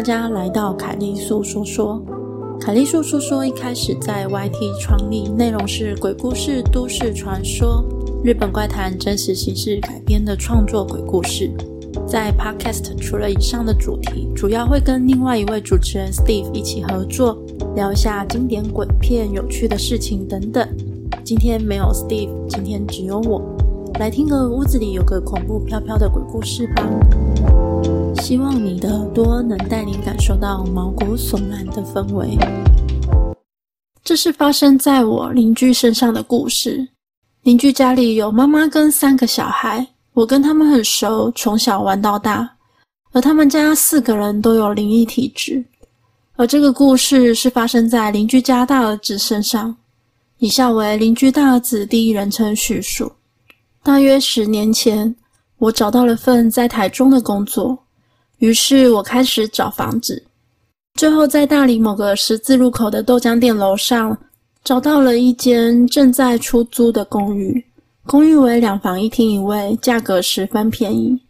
大家来到凯莉粟说说。凯莉粟说说一开始在 YT 创立，内容是鬼故事、都市传说、日本怪谈真实形式改编的创作鬼故事。在 Podcast 除了以上的主题，主要会跟另外一位主持人 Steve 一起合作，聊一下经典鬼片、有趣的事情等等。今天没有 Steve，今天只有我，来听个屋子里有个恐怖飘飘的鬼故事吧。希望你的耳朵能带你感受到毛骨悚然的氛围。这是发生在我邻居身上的故事。邻居家里有妈妈跟三个小孩。我跟他们很熟，从小玩到大，而他们家四个人都有灵异体质。而这个故事是发生在邻居家大儿子身上，以下为邻居大儿子第一人称叙述。大约十年前，我找到了份在台中的工作，于是我开始找房子，最后在大理某个十字路口的豆浆店楼上找到了一间正在出租的公寓。公寓为两房一厅一卫，价格十分便宜。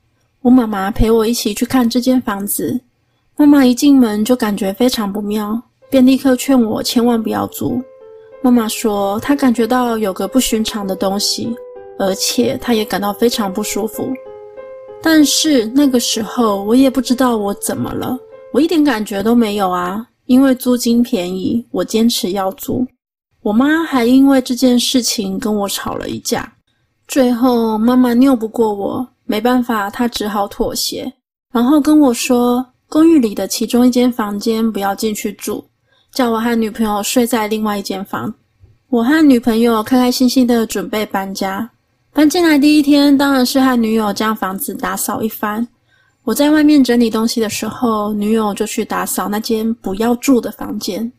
我妈妈陪我一起去看这间房子。妈妈一进门就感觉非常不妙，便立刻劝我千万不要租。妈妈说她感觉到有个不寻常的东西，而且她也感到非常不舒服。但是那个时候我也不知道我怎么了，我一点感觉都没有啊。因为租金便宜，我坚持要租。我妈还因为这件事情跟我吵了一架。最后，妈妈拗不过我，没办法，她只好妥协，然后跟我说，公寓里的其中一间房间不要进去住，叫我和女朋友睡在另外一间房。我和女朋友开开心心的准备搬家，搬进来第一天，当然是和女友将房子打扫一番。我在外面整理东西的时候，女友就去打扫那间不要住的房间。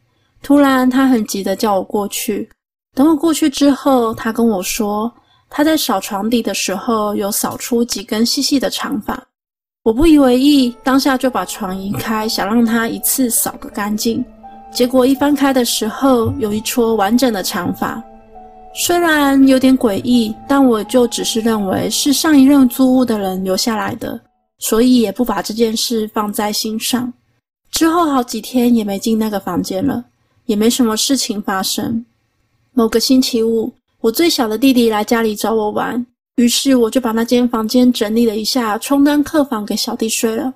突然，她很急的叫我过去。等我过去之后，她跟我说。她在扫床底的时候，有扫出几根细细的长发。我不以为意，当下就把床移开，想让她一次扫个干净。结果一翻开的时候，有一撮完整的长发。虽然有点诡异，但我就只是认为是上一任租屋的人留下来的，所以也不把这件事放在心上。之后好几天也没进那个房间了，也没什么事情发生。某个星期五。我最小的弟弟来家里找我玩，于是我就把那间房间整理了一下，充当客房给小弟睡了。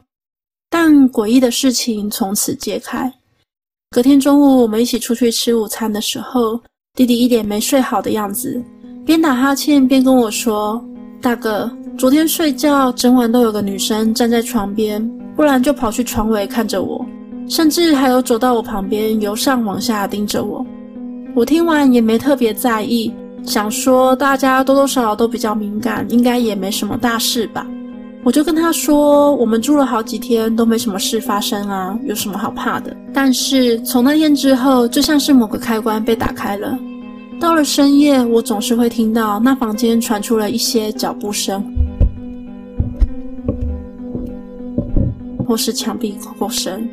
但诡异的事情从此揭开。隔天中午，我们一起出去吃午餐的时候，弟弟一脸没睡好的样子，边打哈欠边跟我说：“大哥，昨天睡觉整晚都有个女生站在床边，不然就跑去床尾看着我，甚至还有走到我旁边，由上往下盯着我。”我听完也没特别在意。想说大家多多少少都比较敏感，应该也没什么大事吧。我就跟他说，我们住了好几天都没什么事发生啊，有什么好怕的？但是从那天之后，就像是某个开关被打开了。到了深夜，我总是会听到那房间传出了一些脚步声，或是墙壁扣扣声，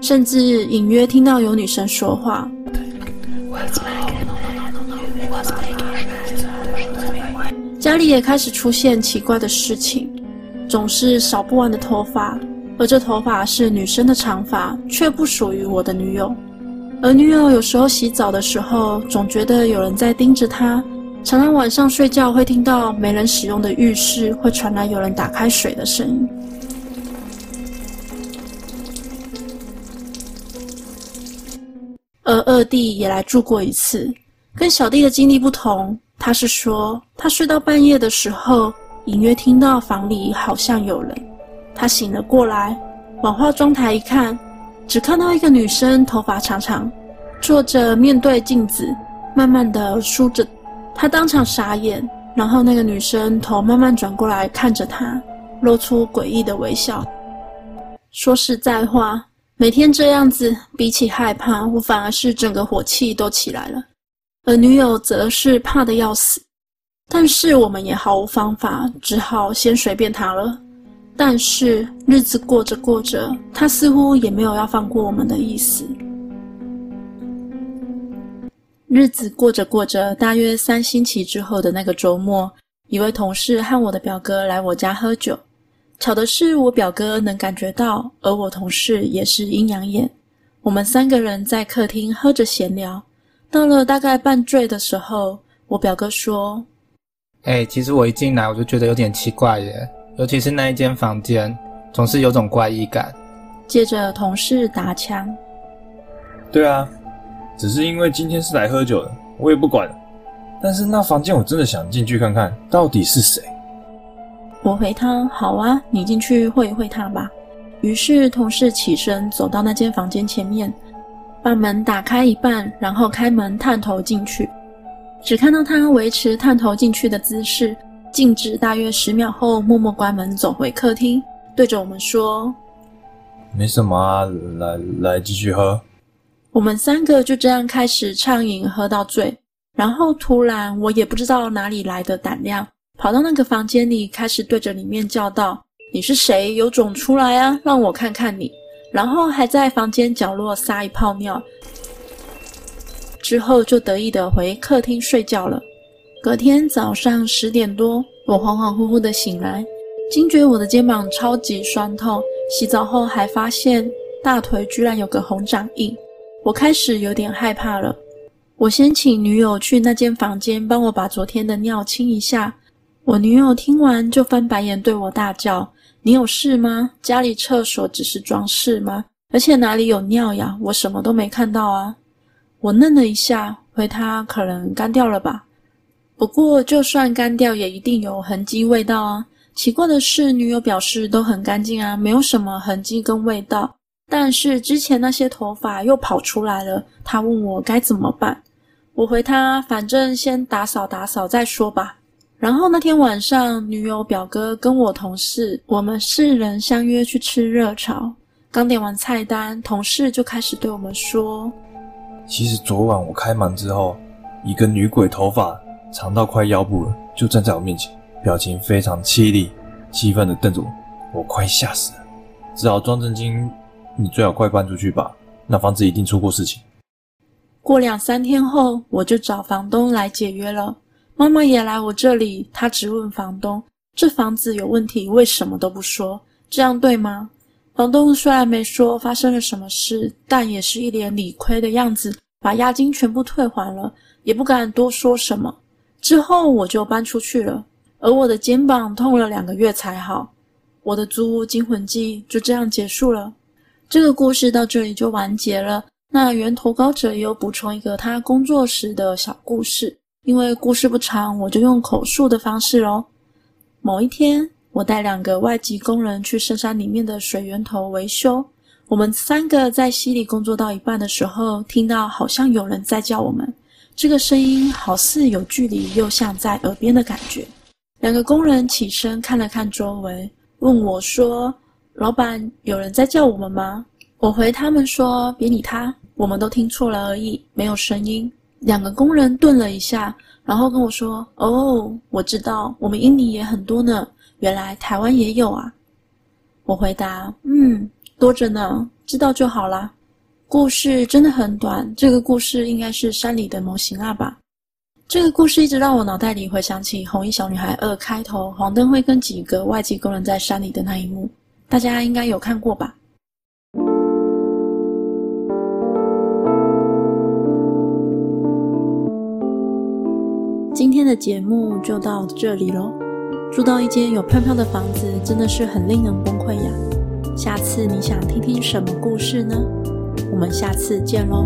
甚至隐约听到有女生说话。家里也开始出现奇怪的事情，总是扫不完的头发，而这头发是女生的长发，却不属于我的女友。而女友有时候洗澡的时候，总觉得有人在盯着她，常常晚上睡觉会听到没人使用的浴室会传来有人打开水的声音。而二弟也来住过一次，跟小弟的经历不同。他是说，他睡到半夜的时候，隐约听到房里好像有人。他醒了过来，往化妆台一看，只看到一个女生，头发长长，坐着面对镜子，慢慢的梳着。他当场傻眼，然后那个女生头慢慢转过来看着他，露出诡异的微笑。说实在话，每天这样子，比起害怕，我反而是整个火气都起来了。而女友则是怕得要死，但是我们也毫无方法，只好先随便他了。但是日子过着过着，他似乎也没有要放过我们的意思。日子过着过着，大约三星期之后的那个周末，一位同事和我的表哥来我家喝酒。巧的是，我表哥能感觉到，而我同事也是阴阳眼。我们三个人在客厅喝着闲聊，到了大概半醉的时候，我表哥说：“哎、欸，其实我一进来我就觉得有点奇怪耶，尤其是那一间房间，总是有种怪异感。”接着同事打枪：“对啊，只是因为今天是来喝酒的，我也不管。但是那房间我真的想进去看看到底是谁。”我回他：“好啊，你进去会一会他吧。”于是同事起身走到那间房间前面，把门打开一半，然后开门探头进去。只看到他维持探头进去的姿势，静止大约十秒后，默默关门走回客厅，对着我们说：“没什么啊，来来继续喝。”我们三个就这样开始畅饮，喝到醉。然后突然，我也不知道哪里来的胆量。跑到那个房间里，开始对着里面叫道：“你是谁？有种出来啊！让我看看你！”然后还在房间角落撒一泡尿，之后就得意的回客厅睡觉了。隔天早上十点多，我恍恍惚惚的醒来，惊觉我的肩膀超级酸痛，洗澡后还发现大腿居然有个红掌印，我开始有点害怕了。我先请女友去那间房间帮我把昨天的尿清一下。我女友听完就翻白眼，对我大叫：“你有事吗？家里厕所只是装饰吗？而且哪里有尿呀？我什么都没看到啊！”我愣了一下，回他：“可能干掉了吧。不过就算干掉，也一定有痕迹味道啊。奇怪的是，女友表示都很干净啊，没有什么痕迹跟味道。但是之前那些头发又跑出来了。他问我该怎么办，我回他：“反正先打扫打扫再说吧。”然后那天晚上，女友表哥跟我同事，我们四人相约去吃热炒。刚点完菜单，同事就开始对我们说：“其实昨晚我开门之后，一个女鬼头发长到快腰部了，就站在我面前，表情非常凄厉，气愤的瞪着我，我快吓死了，只好装正经。你最好快搬出去吧，那房子一定出过事情。”过两三天后，我就找房东来解约了。妈妈也来我这里，她质问房东：“这房子有问题，为什么都不说？这样对吗？”房东虽然没说发生了什么事，但也是一脸理亏的样子，把押金全部退还了，也不敢多说什么。之后我就搬出去了，而我的肩膀痛了两个月才好。我的租屋惊魂记就这样结束了。这个故事到这里就完结了。那原投稿者也有补充一个他工作时的小故事。因为故事不长，我就用口述的方式喽。某一天，我带两个外籍工人去深山里面的水源头维修。我们三个在溪里工作到一半的时候，听到好像有人在叫我们。这个声音好似有距离，又像在耳边的感觉。两个工人起身看了看周围，问我说：“老板，有人在叫我们吗？”我回他们说：“别理他，我们都听错了而已，没有声音。”两个工人顿了一下，然后跟我说：“哦，我知道，我们印尼也很多呢。原来台湾也有啊。”我回答：“嗯，多着呢，知道就好啦。”故事真的很短，这个故事应该是山里的模型啊吧？这个故事一直让我脑袋里回想起《红衣小女孩二》开头黄灯会跟几个外籍工人在山里的那一幕，大家应该有看过吧？今天的节目就到这里喽。住到一间有飘飘的房子，真的是很令人崩溃呀。下次你想听听什么故事呢？我们下次见喽。